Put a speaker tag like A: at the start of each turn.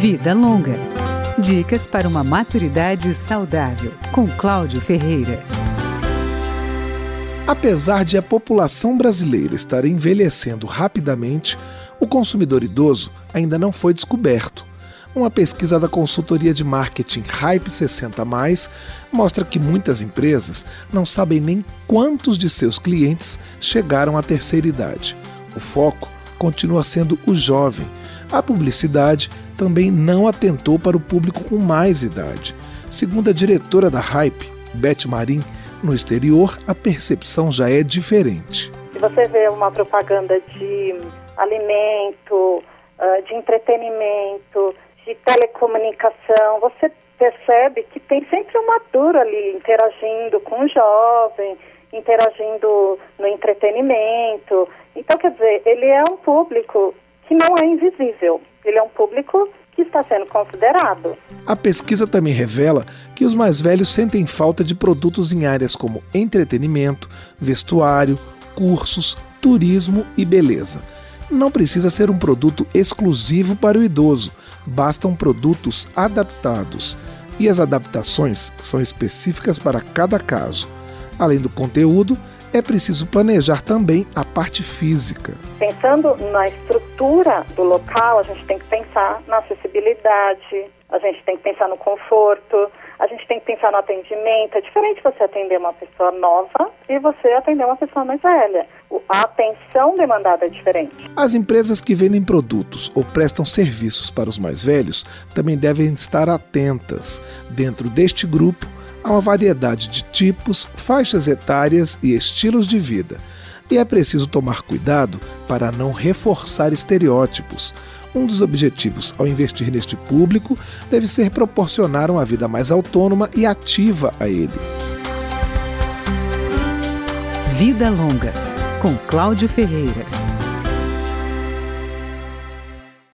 A: Vida Longa. Dicas para uma maturidade saudável, com Cláudio Ferreira.
B: Apesar de a população brasileira estar envelhecendo rapidamente, o consumidor idoso ainda não foi descoberto. Uma pesquisa da consultoria de marketing Hype 60 mostra que muitas empresas não sabem nem quantos de seus clientes chegaram à terceira idade. O foco continua sendo o jovem. A publicidade também não atentou para o público com mais idade. Segundo a diretora da Hype, Beth Marim, no exterior a percepção já é diferente.
C: Se você vê uma propaganda de alimento, ah, de entretenimento, de telecomunicação, você percebe que tem sempre um maduro ali interagindo com o jovem, interagindo no entretenimento. Então, quer dizer, ele é um público que não é invisível. Ele é um público que está sendo considerado.
B: A pesquisa também revela que os mais velhos sentem falta de produtos em áreas como entretenimento, vestuário, cursos, turismo e beleza. Não precisa ser um produto exclusivo para o idoso, bastam produtos adaptados. E as adaptações são específicas para cada caso. Além do conteúdo, é preciso planejar também a parte física.
C: Pensando na estrutura do local, a gente tem que pensar na acessibilidade, a gente tem que pensar no conforto, a gente tem que pensar no atendimento. É diferente você atender uma pessoa nova e você atender uma pessoa mais velha. A atenção demandada é diferente.
B: As empresas que vendem produtos ou prestam serviços para os mais velhos também devem estar atentas. Dentro deste grupo, há uma variedade de tipos, faixas etárias e estilos de vida. E é preciso tomar cuidado para não reforçar estereótipos. Um dos objetivos ao investir neste público deve ser proporcionar uma vida mais autônoma e ativa a ele.
A: Vida Longa, com Cláudio Ferreira.